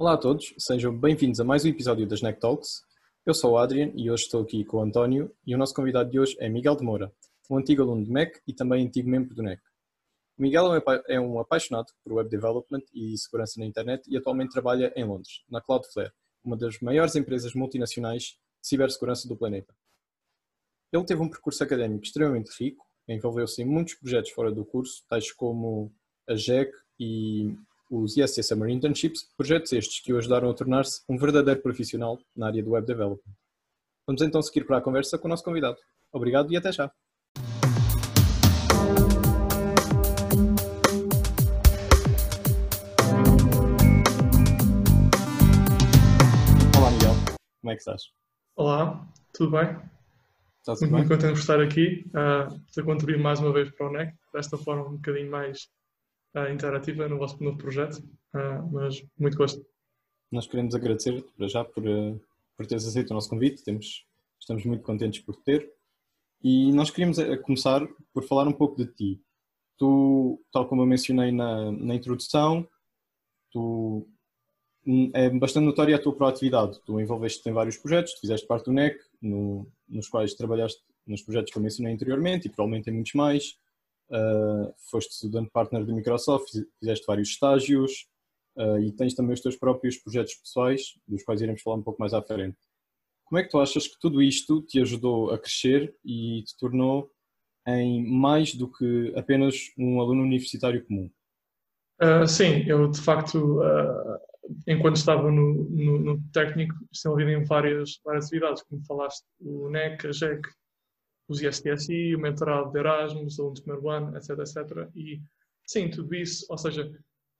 Olá a todos, sejam bem-vindos a mais um episódio das NEC Talks. Eu sou o Adrian e hoje estou aqui com o António e o nosso convidado de hoje é Miguel de Moura, um antigo aluno do MEC e também antigo membro do NEC. O Miguel é um apaixonado por web development e segurança na internet e atualmente trabalha em Londres, na Cloudflare, uma das maiores empresas multinacionais de cibersegurança do planeta. Ele teve um percurso académico extremamente rico, envolveu-se em muitos projetos fora do curso, tais como a JEC e os ISC Summer Internships, projetos estes que o ajudaram a tornar-se um verdadeiro profissional na área do web development. Vamos então seguir para a conversa com o nosso convidado. Obrigado e até já! Olá Miguel, como é que estás? Olá, tudo bem? Está tudo Muito, bem? muito contente por estar aqui, uh, por contribuir mais uma vez para o NEC, desta forma um bocadinho mais uh, interativa no vosso novo projeto, uh, mas muito gosto. Nós queremos agradecer-te para já por, eh, por teres aceito o nosso convite, Temos, estamos muito contentes por te ter. E nós queríamos começar por falar um pouco de ti. Tu, tal como eu mencionei na, na introdução, tu, hum, é bastante notória a tua proatividade. Tu envolveste-te em vários projetos, tu fizeste parte do NEC, no, nos quais trabalhaste nos projetos que eu mencionei anteriormente e provavelmente em muitos mais. Uh, foste estudante partner da Microsoft, fizeste vários estágios, Uh, e tens também os teus próprios projetos pessoais, dos quais iremos falar um pouco mais à frente. Como é que tu achas que tudo isto te ajudou a crescer e te tornou em mais do que apenas um aluno universitário comum? Uh, sim, eu de facto, enquanto estava no, no, no técnico, estive envolvido em várias, várias atividades, como falaste, o NEC, a JEC, os ISTSI, o mentorado de Erasmus, alunos de primeiro ano, etc, etc. E sim, tudo isso, ou seja,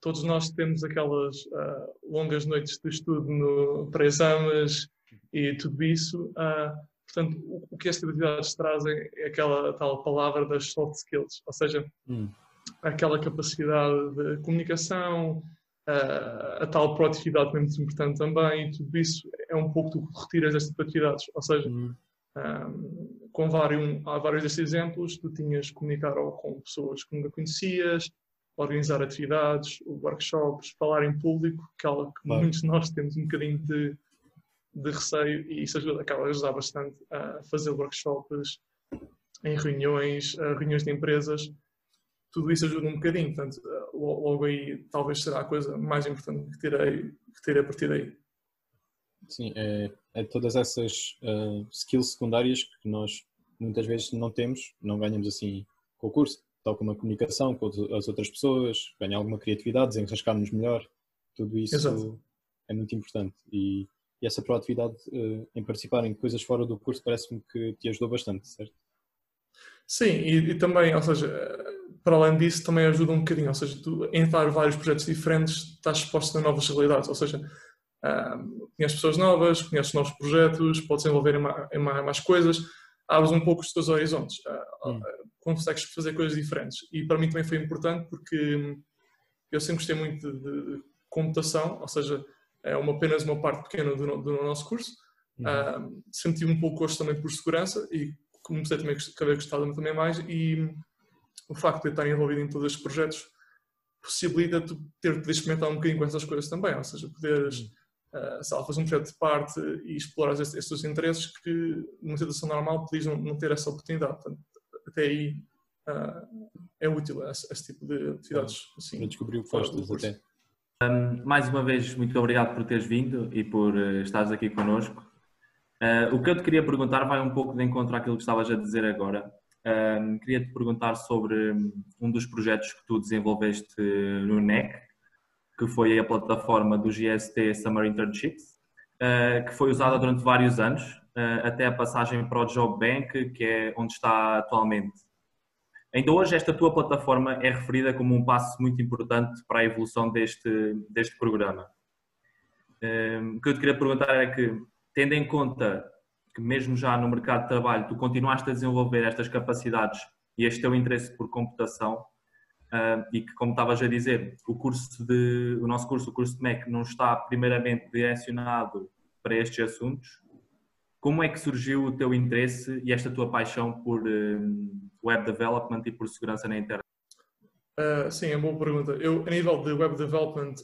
todos nós temos aquelas uh, longas noites de estudo no, para exames e tudo isso. Uh, portanto, o, o, que estas atividades trazem é aquela tal palavra das soft skills, ou seja, hum. aquela capacidade de comunicação, uh, a tal proatividade que é muito importante também, e tudo isso é um pouco do que retiras destas atividades. Ou seja, hum. Um, com vários, há vários destes exemplos, tu tinhas que comunicar com pessoas que nunca conhecias, organizar atividades, workshops, falar em público, que é algo que claro. muitos de nós temos um bocadinho de, de receio e isso ajuda, acaba a ajudar bastante a fazer workshops em reuniões, reuniões de empresas, tudo isso ajuda um bocadinho, portanto, logo aí talvez será a coisa mais importante que terei, que terei a partir daí. Sim, é, é todas essas uh, skills secundárias que nós muitas vezes não temos, não ganhamos assim com o curso tal como a comunicação com as outras pessoas, ganhar alguma criatividade, desenrascar-nos melhor, tudo isso Exato. é muito importante. E, e essa proatividade uh, em participar em coisas fora do curso parece-me que te ajudou bastante, certo? Sim, e, e, também, ou seja, para além disso, também ajuda um bocadinho, ou seja, tu entrar vários projetos diferentes, estás exposto a novas realidades, ou seja, uh, conheces pessoas novas, conheces novos projetos, podes envolver em mais, em mais coisas, abres um pouco os teus horizontes. Uh, hum consegues fazer coisas diferentes. E para mim também foi importante porque eu sempre gostei muito de, de computação, ou seja, é uma, apenas uma parte pequena do, do nosso curso. Uhum. Uh, sempre tive um pouco gosto também por segurança e comecei também a gostado também mais e o facto de estar envolvido em todos estes projetos possibilita tu ter poder experimentar um bocadinho com essas coisas também, ou seja, poderes uhum. Uh, lá, fazer um projeto de parte e explorar esses, esses interesses que numa situação normal podias não, não ter essa oportunidade. Portanto, até aí uh, é útil esse, esse, tipo de atividades. Assim, Eu descobri o que gostas até. Um, mais uma vez, muito obrigado por teres vindo e por uh, estares aqui connosco. Uh, o que eu te queria perguntar vai um pouco de encontro àquilo que estavas a dizer agora. Queria te perguntar sobre um dos projetos que tu desenvolveste no NEC, que foi a plataforma do GST Summer Internships, uh, que foi usada durante vários anos, uh, até a passagem para o Job Bank, que é onde está atualmente. Ainda hoje esta tua plataforma é referida como um passo muito importante para a evolução deste, deste programa. Um, o que eu te queria perguntar é que, tendo em conta que mesmo já no mercado de trabalho tu continuaste a desenvolver estas capacidades e este teu interesse por computação uh, e que, como estavas a dizer, o curso de, o nosso curso, o curso de MEC, não está primeiramente direcionado para estes assuntos, como é que surgiu o teu interesse e esta tua paixão por uh, web development e por segurança na internet? Uh, sim, é uma boa pergunta. Eu, a nível de web development,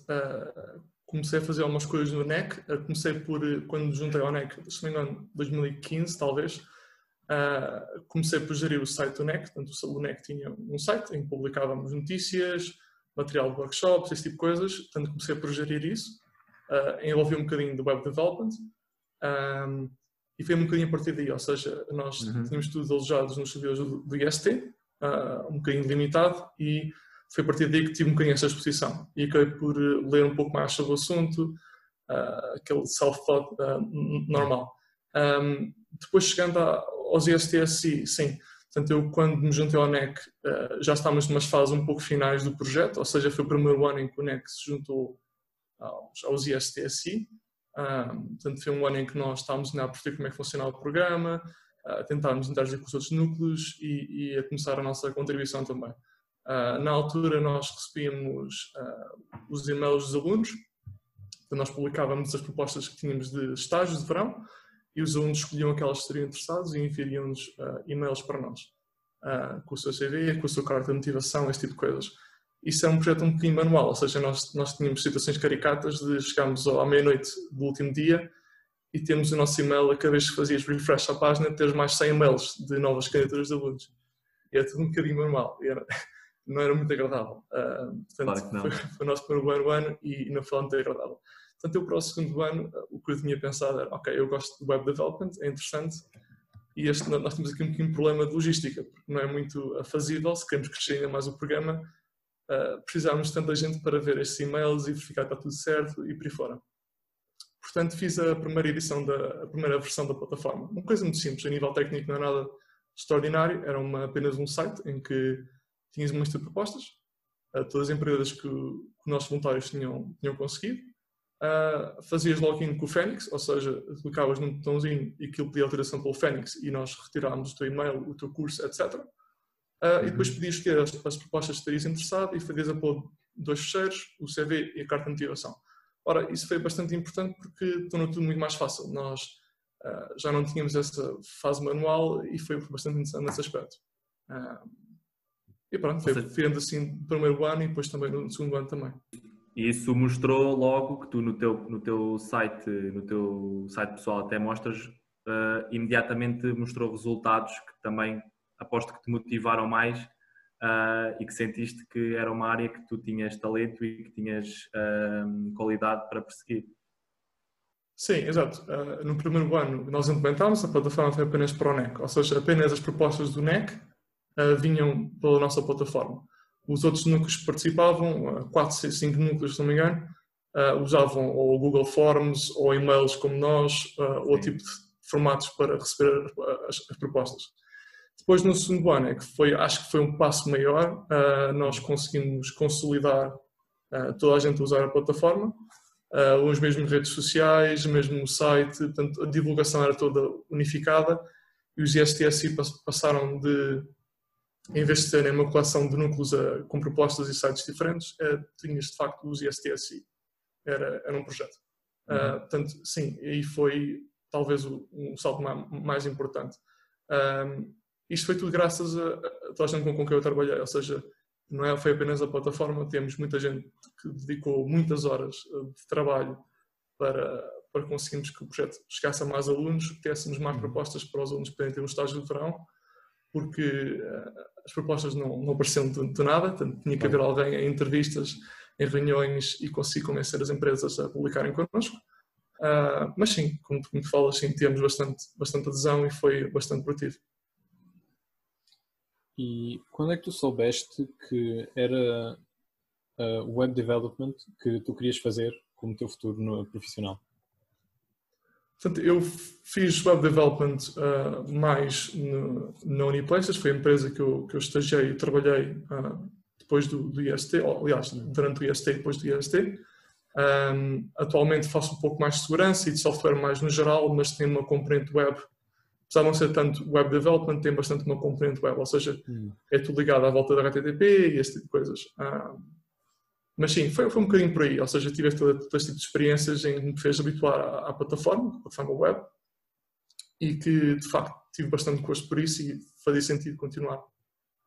comecei a fazer algumas coisas no NEC. Comecei por, quando juntei ao NEC, se não me engano, 2015 talvez, uh, comecei por gerir o site do NEC. Portanto, o NEC tinha um site em que publicávamos notícias, material de workshops, esse tipo de coisas. Portanto, comecei por gerir isso. Uh, envolvi um bocadinho de web development. Um, e foi um bocadinho a partir daí, ou seja, nós uhum. tínhamos tudo alojado nos servidores do, do IST, uh, um bocadinho limitado, e foi a partir daí que tive um bocadinho essa exposição. E acabei por ler um pouco mais sobre o assunto, uh, aquele self-thought normal. Um, depois chegando a, aos ISTSI, sim, portanto eu quando me juntei ao NEC já estávamos numas fases um pouco finais do projeto, ou seja, foi o primeiro ano em que o NEC se juntou aos, aos ISTSI, um, portanto, foi um ano em que nós estávamos a perceber como é que funcionava o programa, a tentarmos interagir com os outros núcleos e, e a começar a nossa contribuição também. Uh, na altura, nós recebíamos uh, os e-mails dos alunos, nós publicávamos as propostas que tínhamos de estágios de verão e os alunos escolhiam aquelas que estariam interessados e enviariam-nos uh, e-mails para nós, com o seu CV, com o seu caráter de motivação, esse tipo de coisas isso é um projeto um bocadinho manual, ou seja, nós, nós tínhamos situações caricatas de chegarmos à meia-noite do último dia e temos o nosso e-mail, a cada vez que fazias refresh à página, teres mais 100 e-mails de novas candidaturas de alunos. E é tudo um bocadinho manual, era, não era muito agradável. Uh, portanto, claro foi, foi, o nosso primeiro ano e não foi muito agradável. Portanto, eu para o segundo ano, o que eu tinha pensado era, ok, eu gosto de web development, é interessante, e este, nós temos aqui um pequeno problema de logística, porque não é muito fazível, se queremos crescer ainda mais o programa, uh, precisávamos de tanta gente para ver estes e-mails e verificar que está tudo certo e por aí fora. Portanto, fiz a primeira edição da a primeira versão da plataforma. Uma coisa muito simples, a nível técnico não é nada extraordinário, era uma, apenas um site em que tinhas uma lista de propostas, uh, todas as empresas que, que os nossos voluntários tinham, tinham conseguido. Uh, fazias login com o Fênix, ou seja, clicavas num botãozinho e aquilo pedia alteração pelo Fênix e nós retirávamos o teu e-mail, o teu curso, etc. Uh, e depois uhum. podias escolher as, as, propostas que estarias interessado e fazias upload dois fecheiros, o CV e a carta de motivação. Ora, isso foi bastante importante porque tornou tudo muito mais fácil. Nós uh, já não tínhamos essa fase manual e foi bastante interessante nesse aspecto. Uh, e pronto, foi vendo assim no primeiro ano e depois também no segundo ano também. E isso mostrou logo que tu no teu, no teu site, no teu site pessoal até mostras, uh, imediatamente mostrou resultados que também aposto que te motivaram mais uh, e que sentiste que era uma área que tu tinhas talento e que tinhas uh, qualidade para perseguir. Sim, exato. No primeiro ano nós implementámos, a plataforma foi apenas para o NEC, ou seja, apenas as propostas do NEC vinham pela nossa plataforma. Os outros núcleos que participavam, 4, 5 núcleos, se não me engano, usavam ou Google Forms ou e-mails como nós, ou tipo de formatos para receber as, as propostas. Depois, no segundo ano, é que foi, acho que foi um passo maior, nós conseguimos consolidar toda a gente a usar a plataforma, uh, os mesmos redes sociais, o mesmo site, portanto, a divulgação era toda unificada e os ISTSI passaram de, em vez de terem uma coleção de núcleos com propostas e sites diferentes, tinhas de facto os ISTSI. Era, era um projeto. Uhum. portanto, sim, aí foi talvez o, um salto mais, importante. Um, isto foi tudo graças a, a toda a gente com, com quem eu trabalhei, ou seja, não é, foi apenas a plataforma, temos muita gente que dedicou muitas horas eh, de trabalho para, para conseguirmos que o projeto chegasse a mais alunos, que tivéssemos mais uhum. propostas para os alunos poderem ter um estágio de verão, porque uh, as propostas não, não apareciam de, de nada, portanto, tinha que haver alguém em entrevistas, em reuniões e conseguir convencer as empresas a publicarem connosco. Uh, mas sim, como, como tu falas, sim, temos bastante, bastante adesão e foi bastante produtivo. E quando é que tu soubeste que era uh, web development que tu querias fazer como teu futuro no, profissional? Portanto, eu fiz web development uh, mais no, na Uniplaces, foi a empresa que eu, que eu estagiei e trabalhei uh, depois do, do IST, ou, aliás, durante o IST e depois do IST. Um, atualmente faço um pouco mais de segurança e de software mais no geral, mas tenho uma componente web apesar de não ser tanto web development, tem bastante uma componente web, ou seja, hum. é tudo ligado à volta da HTTP e esse tipo de coisas. Ah, mas sim, foi, foi um bocadinho por aí, ou seja, tive todo, todo este tipo de experiências em que me fez habituar à, à plataforma, à plataforma web, e que de facto tive bastante gosto por isso e fazia sentido continuar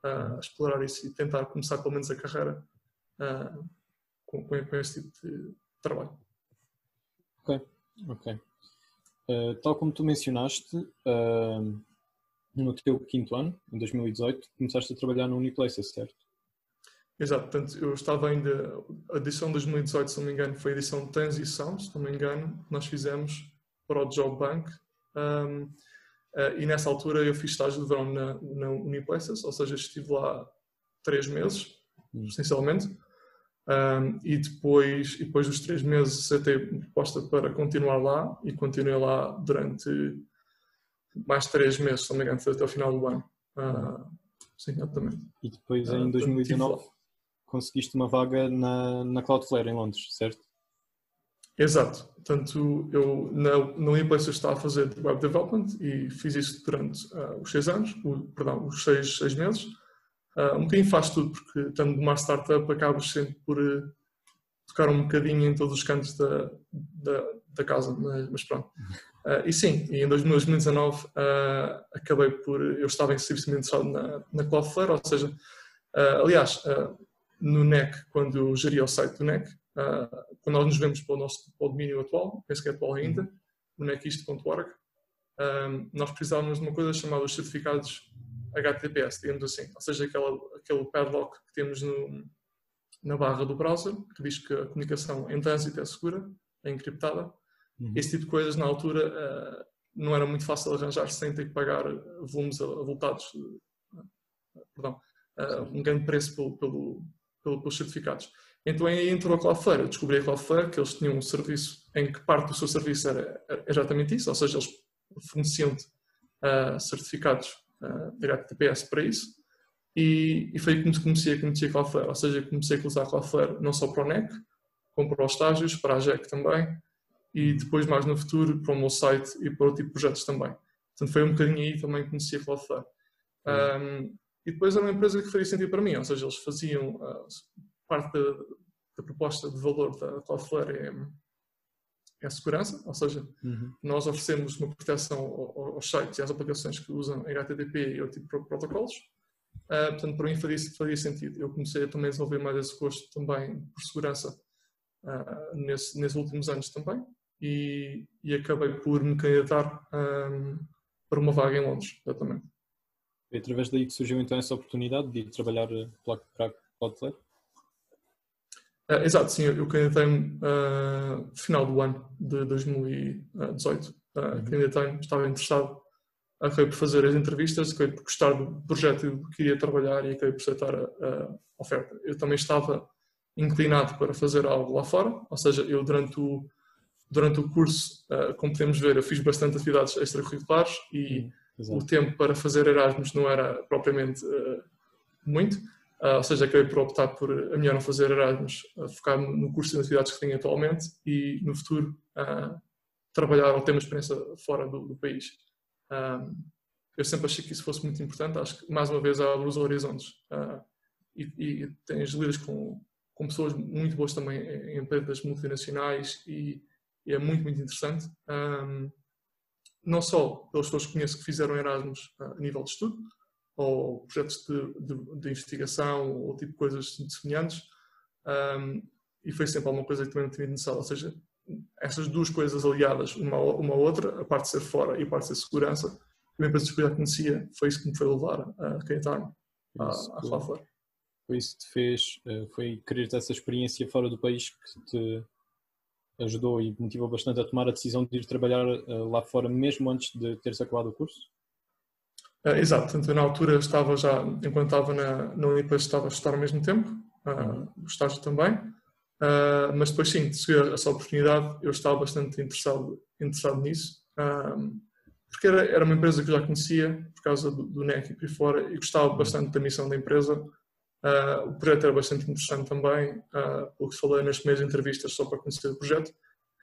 a explorar isso e tentar começar pelo menos a carreira uh, com, com, esse tipo de trabalho. Ok, ok. Uh, tal como tu mencionaste, uh, no teu quinto ano, em 2018, começaste a trabalhar no Uniplaces, certo? Exato, portanto, eu estava ainda. A edição de 2018, se não me engano, foi a edição de transição, se não me engano, nós fizemos para o Job Bank. Um, uh, e nessa altura eu fiz estágio de verão na, na Uniplaces, ou seja, estive lá três meses, hum. essencialmente. Um, e, depois, e depois dos três meses aceitei proposta para continuar lá e continuei lá durante mais três meses, se não me engano, até o final do ano. Uh, sim, exatamente. E depois em 2019 uh, conseguiste uma vaga na, na Cloudflare em Londres, certo? Exato. Portanto, eu na, na Uniplace eu estava a fazer Web Development e fiz isso durante uh, os seis anos, o, perdão, os seis, seis meses. Uh, um bocadinho faz tudo, porque estando numa startup acabas sempre por uh, tocar um bocadinho em todos os cantos da, da, da casa, mas, mas pronto. Uh, e sim, e em 2019 acabei por, eu estava em serviço interessado na, na Cloudflare, ou seja, aliás, no NEC, quando eu geria o site do NEC, quando nós nos vemos para o nosso para o domínio atual, penso que é atual ainda, no necist.org, nós precisávamos de uma coisa chamada os certificados HTTPS, digamos assim, ou seja, aquela, aquele padlock que temos no, na barra do browser, que diz que a comunicação em trânsito é segura, é encriptada. Uhum. Esse tipo de coisas, na altura, uh, não era muito fácil arranjar sem ter que pagar volumes avultados, uh, perdão, uh, um grande preço pelo, pelo, pelos certificados. Então aí entrou a Cloudflare, eu descobri a Cloudflare, que eles tinham um serviço em que parte do seu serviço era, exatamente isso, ou seja, eles forneciam certificados uh, de HTTPS para isso. E, e foi que comecei a conhecer Cloudflare, ou seja, comecei a usar Cloudflare não só para o NEC, como para os estágios, para a JEC também, e depois mais no futuro para o meu site e para outro tipo de projetos também. Portanto, foi um bocadinho aí também que conheci a Cloudflare. Um, e depois era uma empresa que fazia sentido para mim, ou seja, eles faziam uh, parte da, da, proposta de valor da Cloudflare é é a segurança, ou seja, uhum. nós oferecemos uma proteção aos sites e às aplicações que usam HTTP e outro tipo de protocolos. Uh, portanto, para mim faria, faria, sentido. Eu comecei a também desenvolver mais esse gosto também por segurança uh, nesse, nesses últimos anos também e, e acabei por me candidatar um, para uma vaga em Londres, exatamente. E através daí que surgiu então essa oportunidade de ir trabalhar para a Cloudflare? Uh, exato, sim, eu candidatei-me uh, final do ano de 2018. Uh, uhum. Candidatei-me, estava interessado, acabei por fazer as entrevistas, acabei por gostar do projeto que queria trabalhar e acabei por aceitar a, a, oferta. Eu também estava inclinado para fazer algo lá fora, ou seja, eu durante o, durante o curso, uh, como podemos ver, eu fiz bastante atividades extracurriculares e uhum, o tempo para fazer Erasmus não era propriamente uh, muito. Uh, ou seja, acabei por optar por a melhor não fazer Erasmus, uh, focar no curso de atividades que tenho atualmente e no futuro trabalhar ou ter uma experiência fora do, do país. eu sempre achei que isso fosse muito importante, acho que mais uma vez abre os horizontes e, e tens lidas com, com pessoas muito boas também em empresas multinacionais e, e é muito, muito interessante. Não só pelas pessoas que conheço que fizeram Erasmus a nível de estudo, ou projetos de, de, de investigação ou tipo coisas semelhantes um, e foi sempre alguma coisa que também não tinha necessário, ou seja, essas duas coisas aliadas uma, uma à outra, a parte de ser fora e a parte de ser segurança, a minha empresa de segurança conhecia, foi isso que me foi levar a candidatar-me à, à Cloudflare. Foi isso que te fez, eh, foi querer ter essa experiência fora do país que te ajudou e motivou bastante a tomar a decisão de ir trabalhar eh, lá fora mesmo antes de teres acabado o curso? Uh, exato, portanto, eu na altura estava já, enquanto estava na, na Unipas, estava a estudar ao mesmo tempo, uh, o estágio também, uh, mas depois sim, de seguir essa oportunidade, eu estava bastante interessado, interessado nisso, porque era, era uma empresa que eu já conhecia, por causa do, do NEC e por fora, e gostava bastante da missão da empresa, o projeto era bastante interessante também, pelo que falei nas primeiras entrevistas só para conhecer o projeto,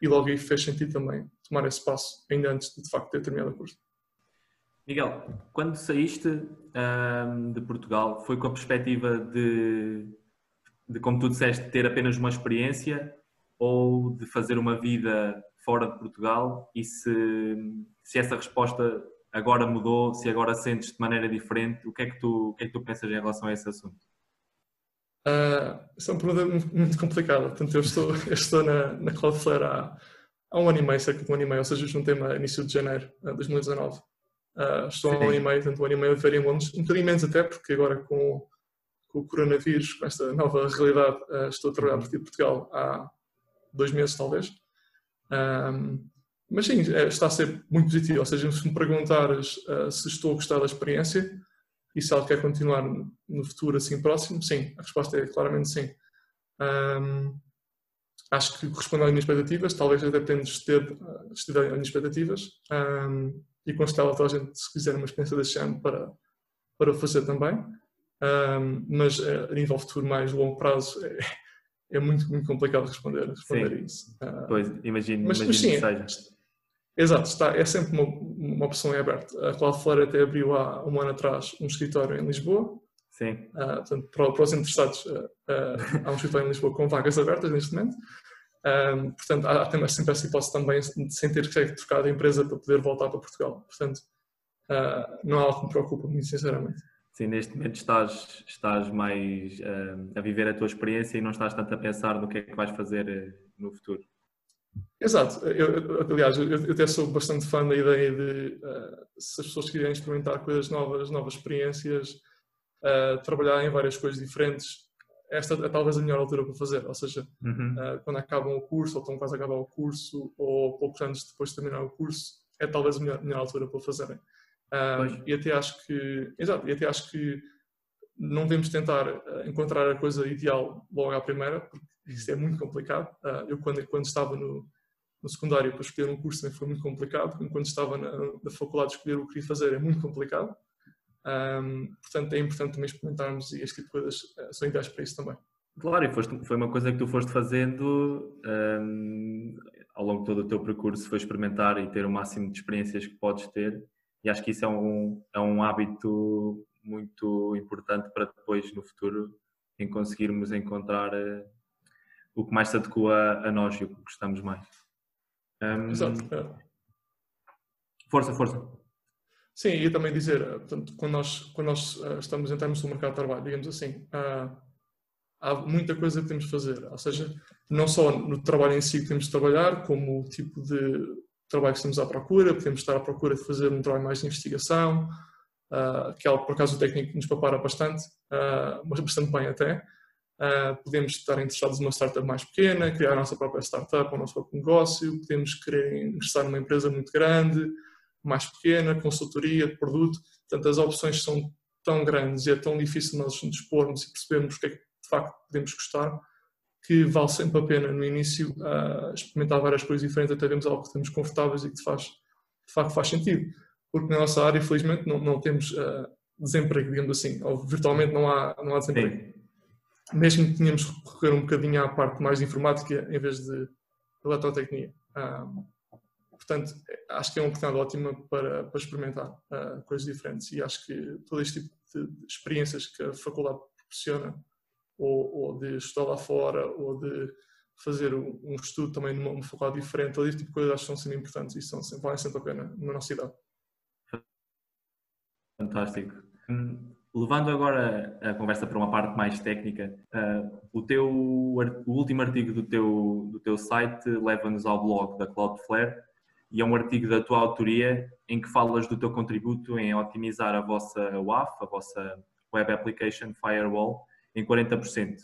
e logo aí fez sentido também tomar esse passo, ainda antes de de facto ter terminado o curso. Miguel, quando saíste um, de Portugal, foi com a perspectiva de, de, como tu disseste, ter apenas uma experiência ou de fazer uma vida fora de Portugal? E se, se essa resposta agora mudou, se agora sentes de maneira diferente, o que é que tu, o que é que tu pensas em relação a esse assunto? Uh, essa é uma pergunta muito complicada. Portanto, eu estou, eu estou na, na Cloudflare há, há um ano e meio, cerca de um ano e meio, ou seja, juntei-me a início de janeiro de 2019. Uh, estou há um ano e meio, tanto um ano e meio a viver em Londres, um bocadinho menos até, porque agora com, com o coronavírus, com esta nova realidade, uh, estou a trabalhar a partir de Portugal há dois meses, talvez. Um, mas sim, é, está a ser muito positivo. Ou seja, se me perguntares se estou a gostar da experiência e se ela quer continuar no futuro assim próximo, sim. A resposta é claramente sim. Um, acho que corresponde às minhas expectativas, talvez até tendo excedido às minhas expectativas. Um, e aconselhava a toda a gente, se quiser uma experiência deste ano, para, para fazer também. Um, mas uh, a nível futuro, mais longo prazo, é, é muito, muito complicado responder, responder a isso. Uh, pois, imagino, mas, imagino mas sim, seja. Exato, está, é sempre uma, uma opção em aberto. A Cloudflare até abriu há um ano atrás um escritório em Lisboa. Sim. Uh, portanto, para, para, os interessados, uh, uh, há um escritório em Lisboa com vagas abertas neste momento. Um, portanto, há, há sempre essa hipótese também, sem ter que trocar de empresa para poder voltar para Portugal. Portanto, não é algo que me preocupa, muito sinceramente. Sim, neste momento estás, estás mais a viver a tua experiência e não estás tanto a pensar no que é que vais fazer no futuro. Exato. Eu, aliás, eu, eu, até sou bastante fã da ideia de se as pessoas querem experimentar coisas novas, novas experiências, trabalhar em várias coisas diferentes, esta é talvez a melhor altura para fazer, ou seja, uhum. uh, quando acabam o curso ou estão quase a acabar o curso ou poucos anos depois de terminar o curso, é talvez a melhor, melhor altura para fazerem. Uh, e até acho que, exato, e até acho que não devemos tentar encontrar a coisa ideal logo à primeira, porque isso é muito complicado. Uh, eu quando, quando estava no, no secundário para escolher um curso também foi muito complicado, quando estava na, na faculdade escolher o que queria fazer é muito complicado. Um, portanto, é importante também experimentarmos e este tipo de coisas uh, são ideais para isso também. Claro, e foste, foi uma coisa que tu foste fazendo um, ao longo de todo o teu percurso, foi experimentar e ter o máximo de experiências que podes ter. E acho que isso é um, é um hábito muito importante para depois, no futuro, em conseguirmos encontrar o que mais se adequa a nós e o que gostamos mais. Um, Exato. É. Força, força. Sim, e também dizer, eh, portanto, quando nós, quando nós uh, estamos entramos no mercado de trabalho, digamos assim, uh, há muita coisa que temos de fazer. Ou seja, não só no trabalho em si que temos de trabalhar, como o tipo de trabalho que estamos à procura, podemos estar à procura de fazer um trabalho mais de investigação, uh, que é algo, por acaso, o técnico nos prepara bastante, mas bastante bem até. Podemos estar interessados numa startup mais pequena, criar a nossa própria startup, o nosso próprio negócio, podemos querer ingressar numa empresa muito grande, mais pequena, consultoria de produto. Portanto, as opções são tão grandes e é tão difícil nós nos expormos e percebermos o que é que de facto podemos gostar, que vale sempre a pena no início uh, experimentar várias coisas diferentes até vermos algo que estamos confortáveis e que de, faz, de facto faz sentido. Porque na nossa área, infelizmente, não, não temos uh, desemprego, digamos assim, ou virtualmente não há, não há desemprego. Sim. Mesmo que tínhamos que recorrer um bocadinho à parte mais informática em vez de eletrotecnia. Uh, Portanto, acho que é uma oportunidade ótima para, para experimentar uh, coisas diferentes e acho que todo este tipo de experiências que a faculdade proporciona, ou, ou de estudar lá fora, ou de fazer um, um estudo também numa, numa, faculdade diferente, todo este tipo de coisas acho que são sempre importantes e são, sempre, valem sempre a pena na nossa idade. Fantástico. Levando agora a conversa para uma parte mais técnica, uh, o, teu, o último artigo do teu, do teu site leva-nos ao blog da Cloudflare e é um artigo da tua autoria em que falas do teu contributo em otimizar a vossa WAF, a vossa Web Application Firewall, em 40%.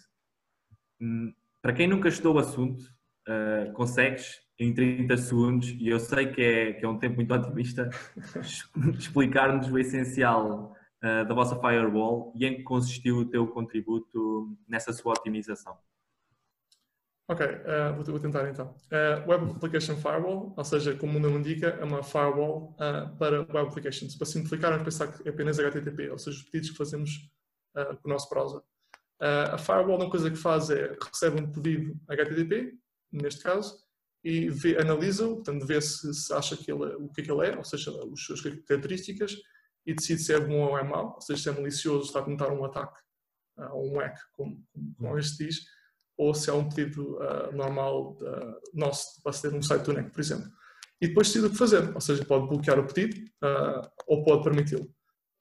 Hum, para quem nunca estudou o assunto, uh, consegues em 30 segundos, e eu sei que é, que é um tempo muito otimista, explicar-nos o essencial uh, da vossa firewall e em que consistiu o teu contributo nessa sua otimização. Ok, uh, vou, vou, tentar então. Uh, Web Application Firewall, ou seja, como o nome indica, é uma firewall para Web Applications. Para simplificar, vamos pensar que é apenas HTTP, ou seja, os pedidos que fazemos com o nosso browser. a firewall, uma coisa que faz é recebe um pedido HTTP, neste caso, e analisa-o, portanto, vê se, se acha que ele, o que é que ele é, ou seja, as suas características, e decide se é bom ou é mau, ou seja, se é malicioso, está a tentar um ataque, ou um hack, como, como este diz ou se é um pedido uh, normal uh, nosso para aceder num site do NEC, por exemplo. E depois decide o que fazer, ou seja, pode bloquear o pedido uh, ou pode permiti-lo.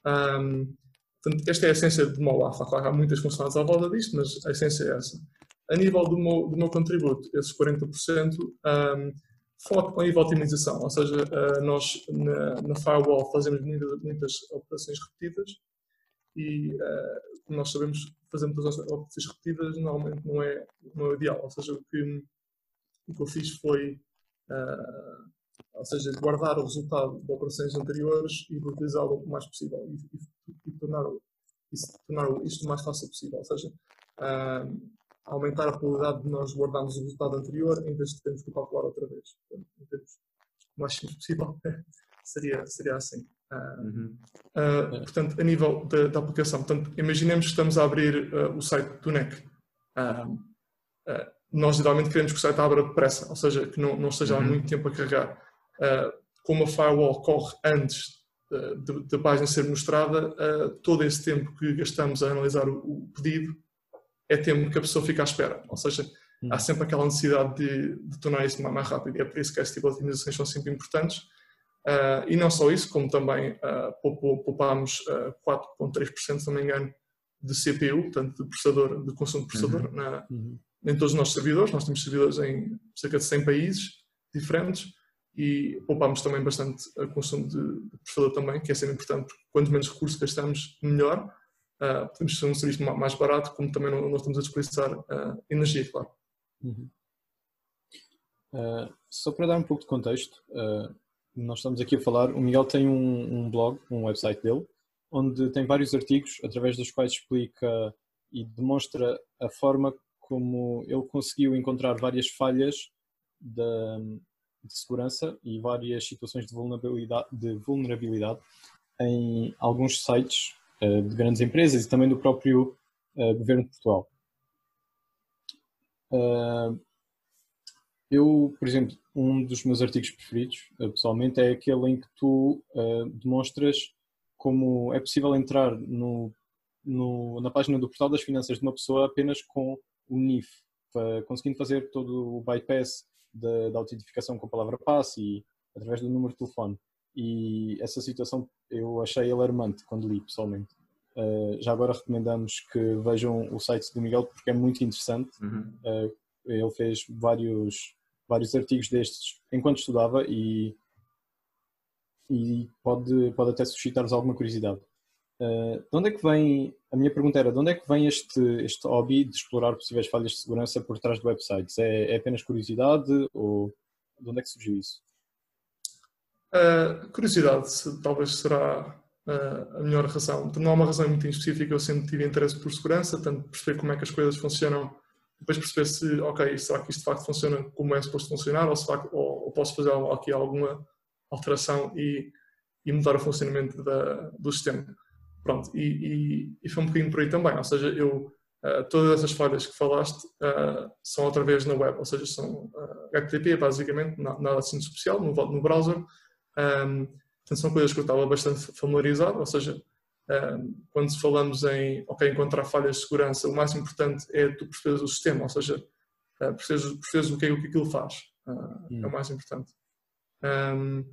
Um, portanto, esta é a essência meu alpha. Claro, há muitas funções à volta disto, mas a essência é essa. A nível do meu, do meu contributo, esses 40% um, foco em otimização, ou seja, nós na, na firewall fazemos muitas, muitas operações repetidas e, como nós sabemos, fazendo as operações repetidas normalmente não é, não é ideal, ou seja, o que, o que eu fiz foi ou seja, guardar o resultado de operações anteriores e utilizá-lo o mais possível e, e, e tornar, tornar isto o mais fácil possível. Ou seja, uh, aumentar a probabilidade de nós guardarmos o resultado anterior em vez de termos que calcular outra vez. Portanto, em termos o mais simples possível, seria, seria assim. Uh, uhum. uh, portanto, a nível da, da, aplicação, portanto, imaginemos que estamos a abrir o site do NEC nós geralmente queremos que o site abra depressa, ou seja, que não, não esteja há uhum. muito tempo a carregar uh, como a firewall corre antes da página ser mostrada, uh, todo esse tempo que gastamos a analisar o, o, pedido é tempo que a pessoa fica à espera. Ou seja, há hum. sempre aquela necessidade de, de tornar isso mais rápido e é por isso que esse tipo de otimizações são sempre importantes. Uh, e não só isso, como também uh, poupámos uh, 4,3%, se não me engano, de CPU, portanto, de, processador, de consumo de processador uhum. Na, uhum. em todos os nossos servidores. Nós temos servidores em cerca de 100 países diferentes e poupamos também bastante consumo de, de processador também, que é sempre importante, porque quanto menos recursos gastamos, melhor. Uh, podemos ter um serviço mais barato, como também não, não estamos a desperdiçar uh, energia, claro. Uhum. Uh, só para dar um pouco de contexto, nós estamos aqui a falar, o Miguel tem um, um, blog, um website dele, onde tem vários artigos através dos quais explica e demonstra a forma como ele conseguiu encontrar várias falhas da, de segurança e várias situações de vulnerabilidade, de vulnerabilidade em alguns sites uh, de grandes empresas e também do próprio uh, governo de Portugal. Uh, eu, por exemplo, um dos meus artigos preferidos, pessoalmente, é aquele em que tu demonstras como é possível entrar no, no, na página do portal das finanças de uma pessoa apenas com o NIF, conseguindo fazer todo o bypass da autentificação com a palavra passe e através do número de telefone. E essa situação eu achei alarmante quando li pessoalmente. Uh, já agora recomendamos que vejam o site do Miguel porque é muito interessante. Uhum. Uh, ele fez vários, vários artigos destes enquanto estudava e, e pode, pode até suscitar-vos alguma curiosidade. Uh, de onde é que vem, a minha pergunta era, de onde é que vem este, este hobby de explorar possíveis falhas de segurança por trás de websites? É, é apenas curiosidade ou de onde é que surgiu isso? Uh, curiosidade talvez será uh, a melhor razão. Não há uma razão muito específica, eu sempre tive interesse por segurança, tanto perceber como é que as coisas funcionam, depois perceber se, ok, será que isto de facto funciona como é suposto funcionar ou, se ou, ou posso fazer aqui alguma alteração e, e mudar o funcionamento da, do sistema. Pronto, e, e, e, foi um bocadinho por aí também, ou seja, eu, uh, todas essas falhas que falaste são outra vez na web, ou seja, são HTTP basicamente, nada assim de especial, no, no browser, um, portanto são coisas que eu estava bastante familiarizado, ou seja, um, quando falamos em ok, encontrar falhas de segurança, o mais importante é tu perceberes o sistema, ou seja, uh, perceberes, perceberes o, que é, o que aquilo faz, hum. é o mais importante. Um,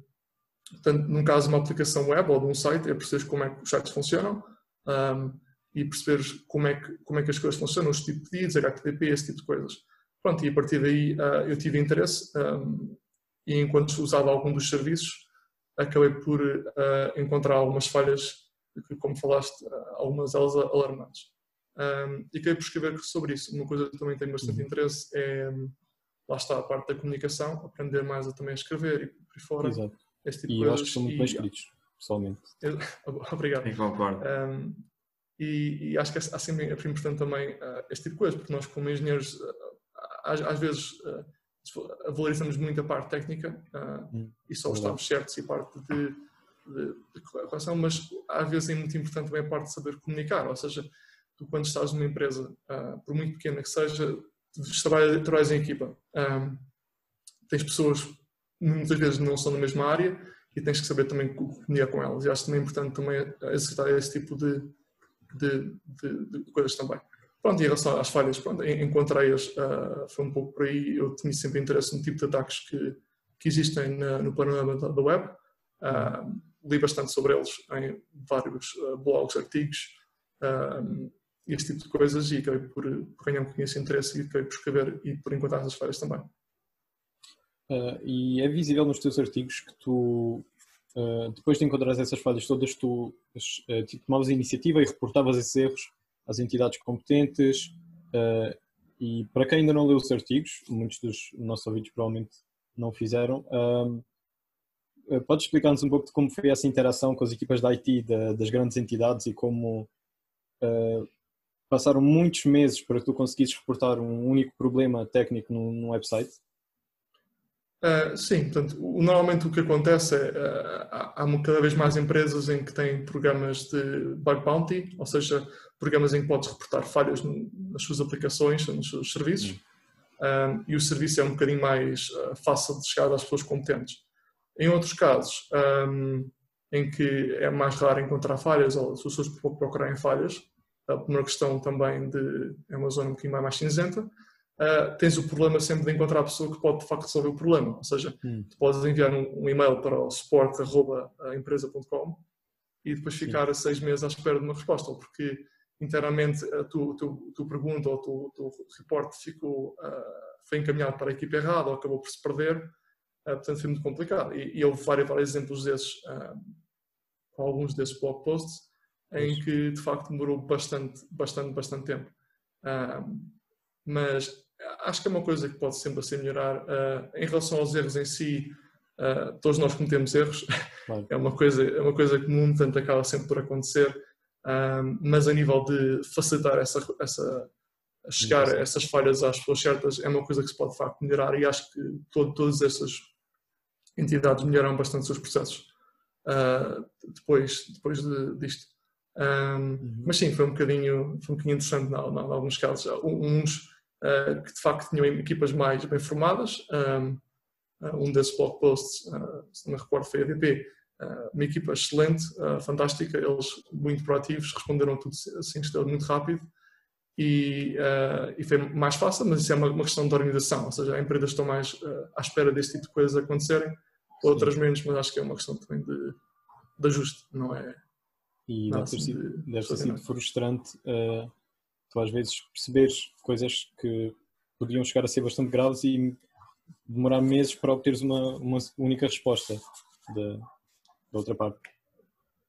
Portanto, num caso de uma aplicação web ou de um site, é perceber como é que os sites funcionam um, e perceber como é, que, como é que as coisas funcionam, os tipos de pedidos, HTTP, esse tipo de coisas. Pronto, e a partir daí uh, eu tive interesse e enquanto usava algum dos serviços, acabei por uh, encontrar algumas falhas, que, como falaste, uh, algumas delas alarmantes. Um, e acabei por escrever sobre isso. Uma coisa que também tenho bastante uhum. interesse é, lá está, a parte da comunicação, aprender mais a também escrever e por aí fora. Exato este tipo e eu acho que são muito bem escritos, pessoalmente. Obrigado. Sim, concordo. Um, e, e, acho que há sempre é importante também uh, este tipo de coisas, porque nós, como engenheiros, uh, às, às, vezes uh, valorizamos muito a parte técnica hum, e só estamos certos e a parte de, de, de correção, mas às vezes é muito importante também a parte de saber comunicar, ou seja, tu quando estás numa empresa, por muito pequena que seja, trabalhas em equipa. Um, tens pessoas muitas vezes não são da mesma área e tens que saber também comunicar com elas. E acho também importante também exercitar esse tipo de, de, de coisas também. Pronto, em relação às falhas, pronto, encontrei-as, uh, foi um pouco por aí, eu tinha sempre interesse no tipo de ataques que, que existem na, no panorama da, da web, uh, li bastante sobre eles em vários uh, blogs, artigos, esse tipo de coisas, e acabei por, por ganhar um conhecimento interesse e acabei por escrever e por encontrar essas falhas também. Uh, e é visível nos teus artigos que tu, uh, depois de encontrar essas falhas todas, tu uh, tomavas a iniciativa e reportavas esses erros às entidades competentes. e para quem ainda não leu os artigos, muitos dos nossos ouvintes provavelmente não fizeram, podes explicar-nos um pouco de como foi essa interação com as equipas da IT da, das grandes entidades e como passaram muitos meses para que tu conseguisses reportar um único problema técnico num, num website? Uh, sim, portanto, normalmente o que acontece é uh, há cada vez mais empresas em que têm programas de bug bounty, ou seja, programas em que podes reportar falhas nas suas aplicações, nos seus serviços, um, e o serviço é um bocadinho mais uh, fácil de chegar às pessoas competentes. Em outros casos, um, em que é mais raro encontrar falhas, ou as pessoas procurarem falhas, por uma questão também de. é uma zona um bocadinho mais cinzenta, uh, tens o problema sempre de encontrar a pessoa que pode de facto resolver o problema. Ou seja, hum. tu podes enviar um, um e-mail para o support.empresa.com e depois ficar Sim. seis meses à espera de uma resposta, porque internamente a tua, tu, tu pergunta ou o teu reporte ficou, uh, foi encaminhado para a equipe errada ou acabou por se perder, uh, portanto foi muito complicado. E, e houve vários, vários exemplos desses, alguns desses blog posts, em que de facto demorou bastante, bastante, bastante tempo. mas acho que é uma coisa que pode sempre assim melhorar. Uh, em relação aos erros em si, uh, todos nós cometemos erros, é, uma coisa, é uma coisa comum, portanto acaba sempre por acontecer, uh, mas a nível de facilitar essa, essa chegar a essas falhas às pessoas certas é uma coisa que se pode de facto melhorar e acho que todo, todas essas entidades melhoraram bastante os seus processos depois, depois de, disto. uhum. Mas sim, foi um bocadinho, foi um bocadinho interessante em alguns casos. Uns uh, que de facto tinham equipas mais bem formadas. Um, ah, um desses blog posts, uh, se não me recordo, foi a. Uh, uma equipa excelente, fantástica, eles muito proativos, responderam tudo assim, muito rápido e, e, foi mais fácil, mas isso é uma, uma, questão de organização, ou seja, as empresas estão mais à espera deste tipo de coisas acontecerem, outras menos, mas acho que é uma questão também de, de ajuste, não é? E deve ter sido, de, deve ter sido frustrante uh, tu às vezes perceberes coisas que podiam chegar a ser bastante graves e demorar meses para obteres uma, uma única resposta da, da outra parte.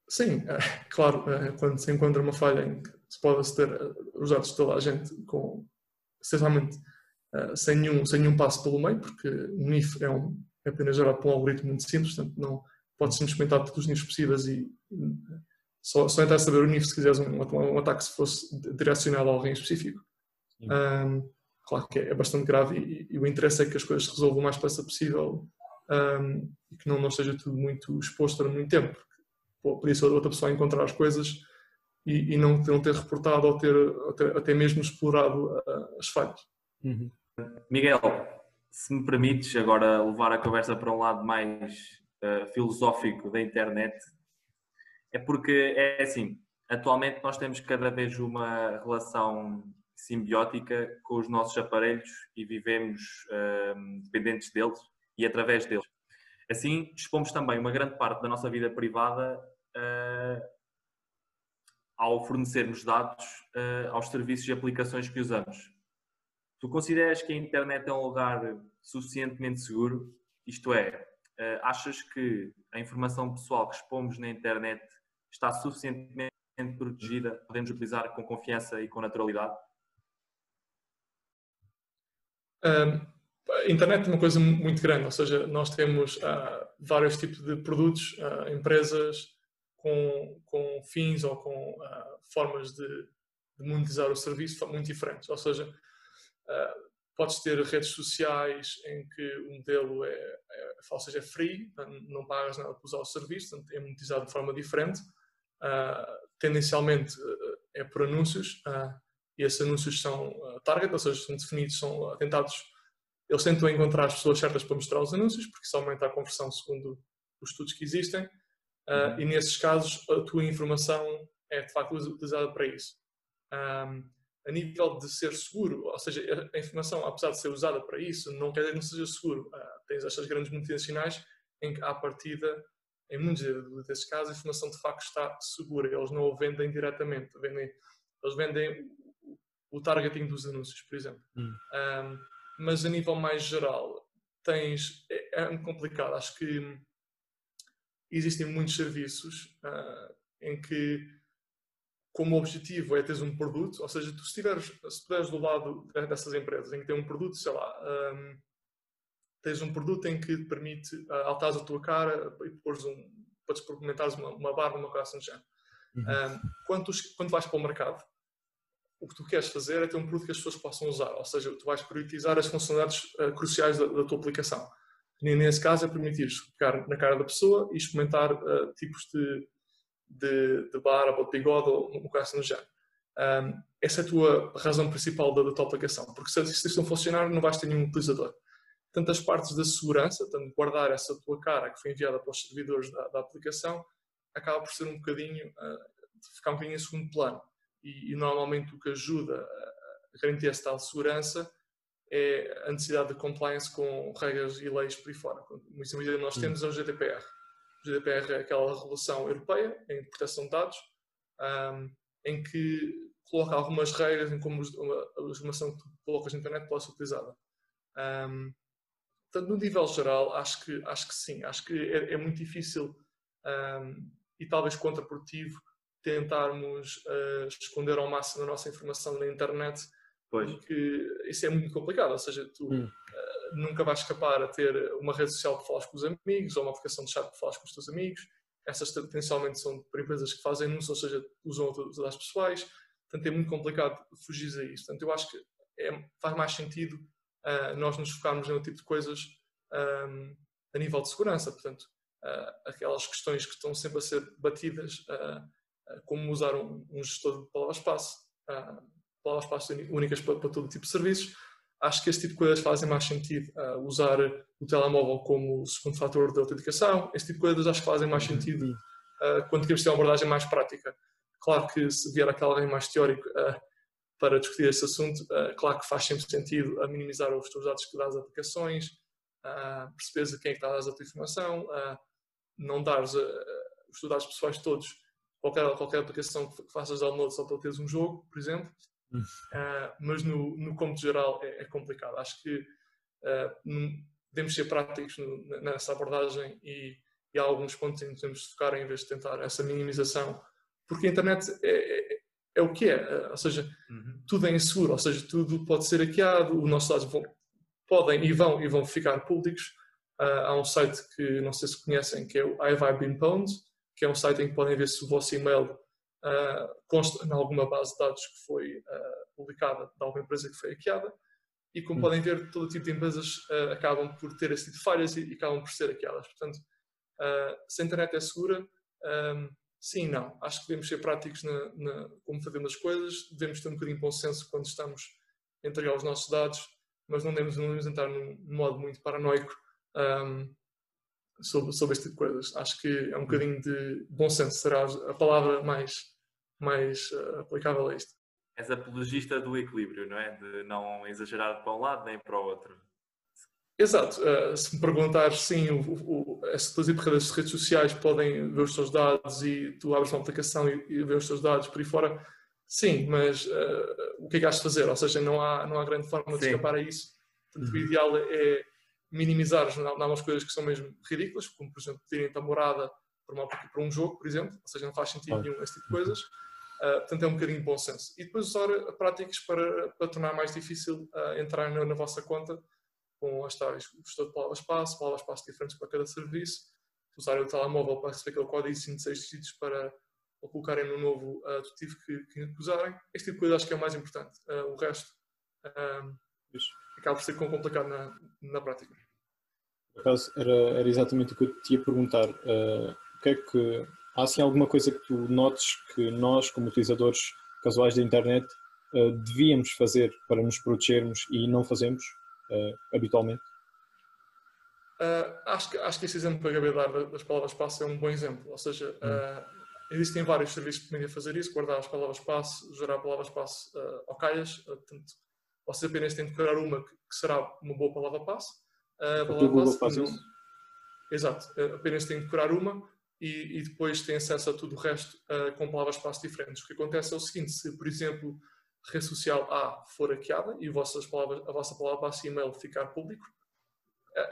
Sim, é, claro, é, quando se encontra uma falha em que se pode aceder os dados de toda a gente com, essencialmente, é, sem nenhum, sem nenhum passo pelo meio, porque o NIF é, um, é apenas gerado por um algoritmo muito simples, portanto não pode ser implementar todos os NIFs possíveis e só, só entrar a saber o nível se quiseres um, um, ataque se fosse direcionado a alguém específico. Um, claro que é, é bastante grave e, e, o interesse é que as coisas se resolvam o mais depressa possível um, e que não, não esteja tudo muito exposto durante muito tempo. Porque por isso outra pessoa encontrar as coisas e, e não, não ter reportado ou ter, ou ter até mesmo explorado uh, as falhas. Uhum. Miguel, se me permites agora levar a conversa para um lado mais uh, filosófico da internet, é porque é assim, atualmente nós temos cada vez uma relação simbiótica com os nossos aparelhos e vivemos uh, dependentes deles e através deles. Assim, dispomos também uma grande parte da nossa vida privada uh, ao fornecermos dados uh, aos serviços e aplicações que usamos. Tu consideras que a internet é um lugar suficientemente seguro? Isto é, achas que a informação pessoal que expomos na internet está suficientemente protegida, podemos utilizar com confiança e com naturalidade? A internet é uma coisa muito grande, ou seja, nós temos uh, vários tipos de produtos, uh, empresas com, com fins ou com uh, formas de, de, monetizar o serviço muito diferentes. Ou seja, podes ter redes sociais em que o modelo é, é, ou seja, é free, não pagas nada para usar o serviço, é monetizado de forma diferente uh, tendencialmente uh, é por anúncios uh, e esses anúncios são target, ou seja, são definidos, são tentados, eles tentam encontrar as pessoas certas para mostrar os anúncios, porque isso aumenta a conversão segundo os estudos que existem, uhum. e nesses casos a tua informação é de facto utilizada para isso. Um, a nível de ser seguro, ou seja, a informação, apesar de ser usada para isso, não quer dizer que não seja seguro. Uh, tens estas grandes multinacionais em que, à partida, em muitos desses casos, a informação de facto está segura. Eles não o vendem diretamente. Vendem, eles vendem o targeting dos anúncios, por exemplo. Hum. Um, mas a nível mais geral, tens. É, é complicado. Acho que existem muitos serviços uh, em que, como objetivo é teres um produto, ou seja, tu se estiveres, se do lado dessas empresas em que tem um produto, sei lá, um, tens um produto em que te permite uh, altares a tua cara e pôres um, para experimentares uma, uma barra numa coisa assim uhum. um, quando, tu, quando vais para o mercado, o que tu queres fazer é ter um produto que as pessoas possam usar, ou seja, tu vais priorizar as funcionalidades uh, cruciais da, da, tua aplicação. E nesse caso é permitir ficar na cara da pessoa e experimentar uh, tipos de, de, de barba, de bigode ou uma coisa no género. Um, essa é a tua razão principal da, da tua aplicação, porque se, se isto não funcionar, não vais ter nenhum utilizador. Tanto as partes da segurança, tanto guardar essa tua cara que foi enviada para os servidores da, da aplicação, acaba por ser um bocadinho, uh, ficar um bocadinho em segundo plano e, e, normalmente o que ajuda a garantir essa tal segurança é a necessidade de compliance com regras e leis por aí fora. Muitas vezes nós temos é o GDPR. O GDPR é aquela regulação europeia em proteção de dados, um, em que coloca algumas regras em como a informação que tu colocas na internet pode ser utilizada. Um, portanto, no nível geral, acho que, acho que sim. Acho que é, é muito difícil um, e talvez contraprodutivo tentarmos uh, esconder ao máximo a nossa informação na internet, pois. porque isso é muito complicado. Ou seja, tu hum. uh, nunca vais escapar a ter uma rede social para falar com os amigos ou uma aplicação de chat para falar com os teus amigos. Essas potencialmente são para empresas que fazem anúncios, ou seja, usam outros dados pessoais. Portanto, é muito complicado fugir a isso. Portanto, eu acho que é, faz mais sentido uh, nós nos focarmos no tipo de coisas um, a nível de segurança. Portanto, aquelas questões que estão sempre a ser batidas como usar um, um gestor de palavra-espaço, uh, palavras-espaço únicas para, para, todo tipo de serviços. Acho que este tipo de coisas fazem mais sentido. Uh, usar o telemóvel como segundo fator de autenticação, este tipo de coisas acho que fazem mais uhum. sentido uh, quando queremos ter uma abordagem mais prática. Claro que se vier aquele alguém mais teórico uh, para discutir este assunto, claro que faz sempre sentido a minimizar os teus dados que dás às aplicações, uh, perceberes a quem é que estás a dar a tua informação, não dares os teus dados pessoais todos qualquer, qualquer aplicação que faças download só para teres um jogo, por exemplo. Uh, mas no, no cômputo geral é, é, complicado. Acho que uh, devemos ser práticos no, nessa abordagem e, e, há alguns pontos em que devemos focar em vez de tentar essa minimização, porque a internet é, é, é o que é, uh, ou seja, uhum. tudo é inseguro, ou seja, tudo pode ser hackeado, os nossos dados vão, podem e vão, e vão ficar públicos. há um site que não sei se conhecem que é o Have I Been Pwned, que é um site em que podem ver se o vosso e-mail uh, consta em alguma base de dados que foi uh, publicada de alguma empresa que foi hackeada. E como hum. podem ver, todo tipo de empresas uh, acabam por ter esse tipo falhas e, e acabam por ser hackeadas. Portanto, se a internet é segura, um, sim não. Acho que devemos ser práticos na, na, como fazemos as coisas, devemos ter um bocadinho de bom senso quando estamos a entregar os nossos dados, mas não devemos, não devemos entrar num modo muito paranoico um, sobre, sobre este tipo de coisas. Acho que é um bocadinho de bom senso, será a palavra mais, mais uh, aplicável a isto. És apologista do equilíbrio, não é? De não exagerar para um lado nem para o outro. Exato. Uh, se me perguntar, sim, o, o, essas redes, redes sociais podem ver os teus dados e tu abres uma aplicação e, e ver os teus dados por aí fora, sim, mas uh, o que é que has de fazer? Ou seja, não há, não há grande forma de sim. escapar a isso. Portanto, uhum. o ideal é minimizar algumas coisas que são mesmo ridículas, como por exemplo pedirem a morada para, uma, para, um jogo, por exemplo, ou seja, não faz sentido nenhum esse tipo de coisas. Uh, portanto, é um bocadinho de bom senso. E depois usar práticas para, para tornar mais difícil uh, entrar na, na, vossa conta com as tais, o gestor de palavra-espaço, palavras-espaço diferentes para cada serviço, usarem o telemóvel para receber aquele código de 6 dígitos para ou colocarem no novo uh, ativo que, que usarem. Este tipo de coisa acho que é o mais importante. Uh, o resto acaba por ser complicado na, na prática. Por acaso, era, era exatamente o que eu te ia perguntar. Uh, o que é que, há assim alguma coisa que tu notes que nós, como utilizadores casuais da internet, uh, devíamos fazer para nos protegermos e não fazemos uh, habitualmente? acho, que, acho que esse exemplo que acabei de dar das palavras-passe é um bom exemplo. Ou seja, hum. existem vários serviços que permitem fazer isso, guardar as palavras-passe, gerar palavras-passe ao calhas, portanto, vocês apenas têm de decorar uma que, será uma boa palavra-passe. A palavra-passe não... Exato, apenas têm de decorar uma e, e, depois têm acesso a tudo o resto uh, com palavras-passe diferentes. O que acontece é o seguinte, se por exemplo rede social A for hackeada e vossas palavras, a vossa palavra-passe e e-mail ficar público,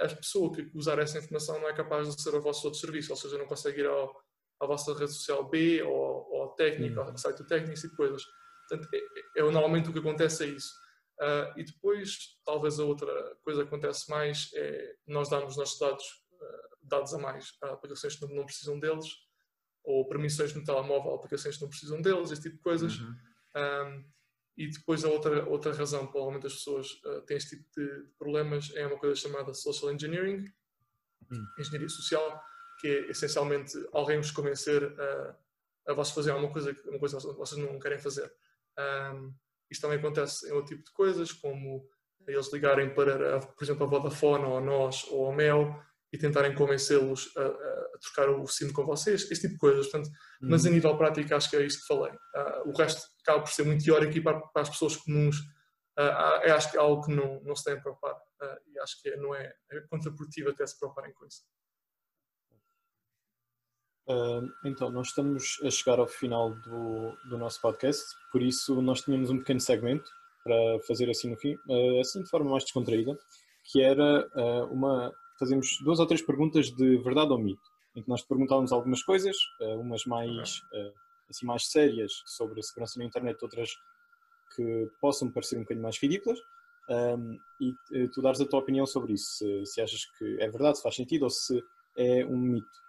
a pessoa que usar essa informação não é capaz de ser o vosso outro serviço, ou seja, não consegue ir ao, à vossa rede social B ou, ou ao técnico, uhum. ao site do técnico, e coisas. Portanto, é, é, normalmente o que acontece é isso. Uh, e depois, talvez a outra coisa que acontece mais é nós damos nossos dados, uh, dados a mais a aplicações que não, não, precisam deles, ou permissões no telemóvel a aplicações que não precisam deles, esse tipo de coisas. Uhum. Um, e depois a outra, outra razão, provavelmente as pessoas uh, têm este tipo de, problemas, é uma coisa chamada social engineering, uhum. engenharia social, que é essencialmente alguém vos convencer a, a vocês fazer alguma coisa, uma coisa que vocês não querem fazer. Um, isto também acontece em outro tipo de coisas, como eles ligarem para, por exemplo, a Vodafone ou a nós ou a Mel e tentarem convencê-los a, a, trocar o SIM com vocês, este tipo de coisas. Portanto, uhum. Mas a nível prático acho que é isto que falei. Uh, o resto acaba por ser muito teórico e para, para as pessoas comuns uh, é acho que é algo que não, não se tem a preocupar. Uh, e acho que é, não é, é contraprodutivo até se preocuparem com isso. Então, nós estamos a chegar ao final do, do nosso podcast, por isso nós tínhamos um pequeno segmento para fazer assim no fim, assim de forma mais descontraída, que era uma. Fazemos duas ou três perguntas de verdade ou mito, em que nós te perguntávamos algumas coisas, umas mais, assim, mais sérias sobre a segurança na internet, outras que possam parecer um bocadinho mais ridículas, um, e tu dares a tua opinião sobre isso, se, se achas que é verdade, se faz sentido ou se é um mito.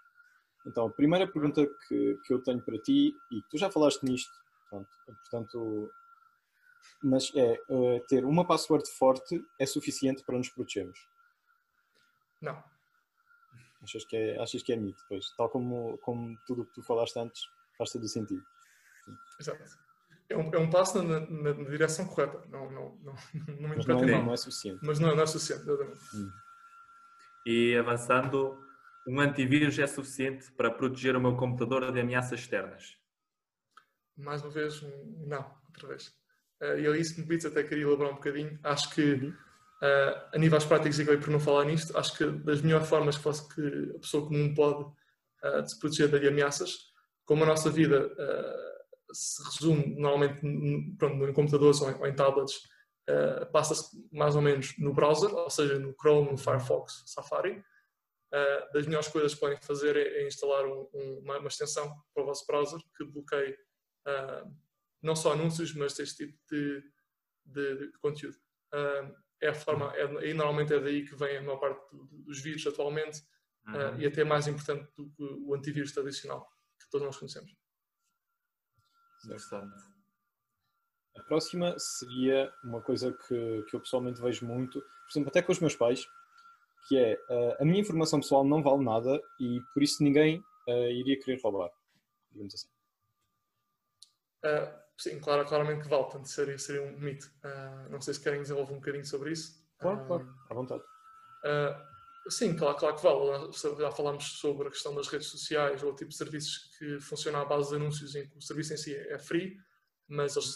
Então, a primeira pergunta que, que eu tenho para ti, e tu já falaste nisto, pronto, portanto, mas é, ter uma password forte é suficiente para nos protegermos? Não. Achas que é, achas que é mito, pois? Tal como, como tudo o que tu falaste antes, faz todo o sentido. Sim. Exato. É um, é um passo na, na, na, direção correta. Não, não, não, não me mas não, é, não é suficiente. Mas não, não é suficiente, exatamente. Hum. E avançando, um antivírus é suficiente para proteger o meu computador de ameaças externas? Mais uma vez, não, outra vez. Uh, e ali, se me pedes, até queria elaborar um bocadinho. Acho que, uh, a níveis práticos, e acabei por não falar nisto, acho que das melhores formas que, posso, que a pessoa comum pode uh, se proteger de ameaças, como a nossa vida se resume normalmente pronto, em computadores ou em, ou em tablets, passa-se mais ou menos no browser, ou seja, no Chrome, no Firefox, Safari. Uh, das melhores coisas que podem fazer é, é instalar um, um, uma, uma, extensão para o vosso browser que bloqueie uh, não só anúncios, mas este tipo de, de, de conteúdo. Uh, é a forma, é, e normalmente é daí que vem a maior parte do, dos vírus atualmente uhum. e até mais importante do que o antivírus tradicional que todos nós conhecemos. Interessante. A próxima seria uma coisa que, que eu pessoalmente vejo muito, por exemplo, até com os meus pais, que é uh, a minha informação pessoal não vale nada e por isso ninguém uh, iria querer roubar, digamos assim. Uh, sim, claro, claramente que vale, portanto seria, seria um mito. não sei se querem desenvolver um bocadinho sobre isso. Claro, claro, à vontade. sim, claro, claro que vale. Já falámos sobre a questão das redes sociais ou o tipo de serviços que funcionam à base de anúncios em que o serviço em si é free, mas eles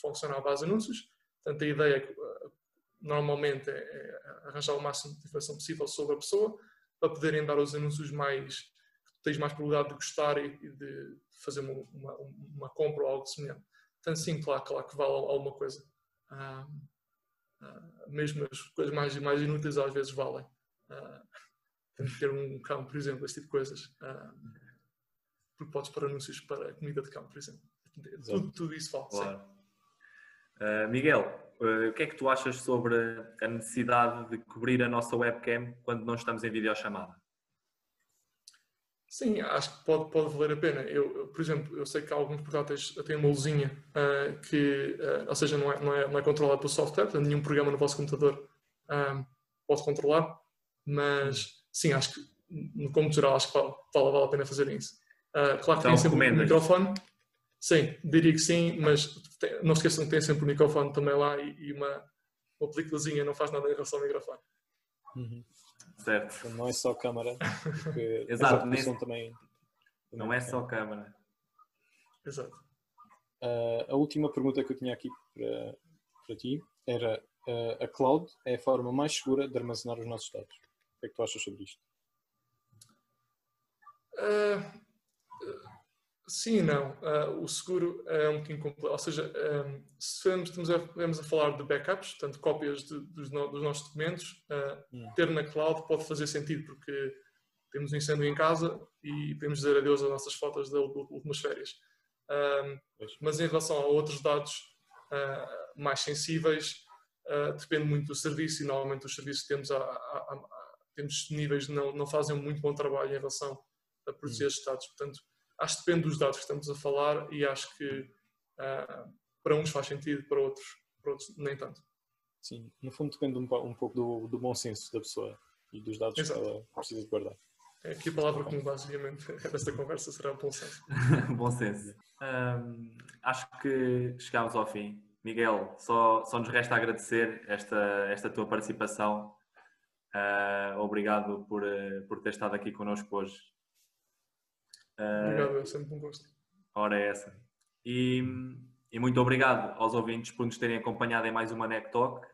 funcionam à base de anúncios. Portanto, a ideia é normalmente é, é arranjar o máximo de informação possível sobre a pessoa para poderem dar os anúncios mais tens mais probabilidade de gostar e, e de fazer uma, uma, uma, compra ou algo semelhante. Portanto, sim, claro, claro que vale alguma coisa. Ah, ah, mesmo as coisas mais, mais inúteis às vezes valem. Ah, ter um cão, por exemplo, esse tipo de coisas. Ah, porque podes pôr anúncios para comida de cão, por exemplo. Tudo, tudo isso vale. Claro. Uh, Miguel, Uh, o que é que tu achas sobre a necessidade de cobrir a nossa webcam quando não estamos em videochamada? Sim, acho que pode, pode valer a pena. Eu, por exemplo, eu sei que alguns portáteis têm uma luzinha uh, que, uh, ou seja, não é, não, é, não é controlada pelo software, portanto, nenhum programa no vosso computador pode controlar, mas sim, acho que, como geral, acho que vale, vale, a pena fazer isso. claro que então, tem sempre um microfone. Sim, diria que sim, mas não esqueçam que tem sempre o microfone também lá e, e uma, uma películazinha não faz nada em relação ao microfone. Uhum. Certo. Então não é só câmara, porque Exato, nesse... também, Não é só câmara. Exato. Uh, a última pergunta que eu tinha aqui para, para ti era uh, a cloud é a forma mais segura de armazenar os nossos dados. O que é que tu achas sobre isto? Uh, Sim e não. Uh, o seguro é um bocadinho complexo. Ou seja, um, se estamos a, estamos a falar de backups, portanto, cópias de, dos, no, dos, nossos documentos, uh, ter na cloud pode fazer sentido, porque temos um incêndio em casa e podemos dizer adeus às nossas fotos das últimas férias. Um, mas em relação a outros dados uh, mais sensíveis, depende muito do serviço e normalmente os serviços que temos, a, a, a, temos disponíveis não, não fazem um muito bom trabalho em relação a proteger estes dados. Portanto, acho que depende dos dados que estamos a falar e acho que uh, para uns faz sentido, para outros, para outros nem tanto. Sim, no fundo depende um, um pouco do, do, bom senso da pessoa e dos dados Exato. que ela precisa de guardar. É aqui a palavra comum, basicamente, desta conversa será bom senso. bom senso. Um, acho que chegámos ao fim. Miguel, só, só nos resta agradecer esta, esta tua participação. Uh, obrigado por, por ter estado aqui connosco hoje. Obrigado, é sempre um gosto. Ora, é essa. E, e, muito obrigado aos ouvintes por nos terem acompanhado em mais uma NEC Talk.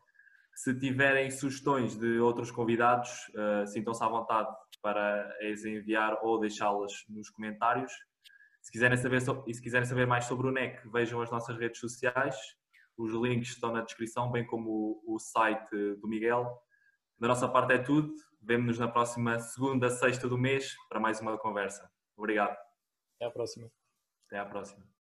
Se tiverem sugestões de outros convidados, uh, sintam-se à vontade para as enviar ou deixá-las nos comentários. Se quiserem saber, e se quiserem saber mais sobre o NEC, vejam as nossas redes sociais. Os links estão na descrição, bem como o, o site do Miguel. Da nossa parte é tudo. Vemo-nos na próxima segunda, sexta do mês para mais uma conversa. Obrigado. Até a próxima. Até a próxima.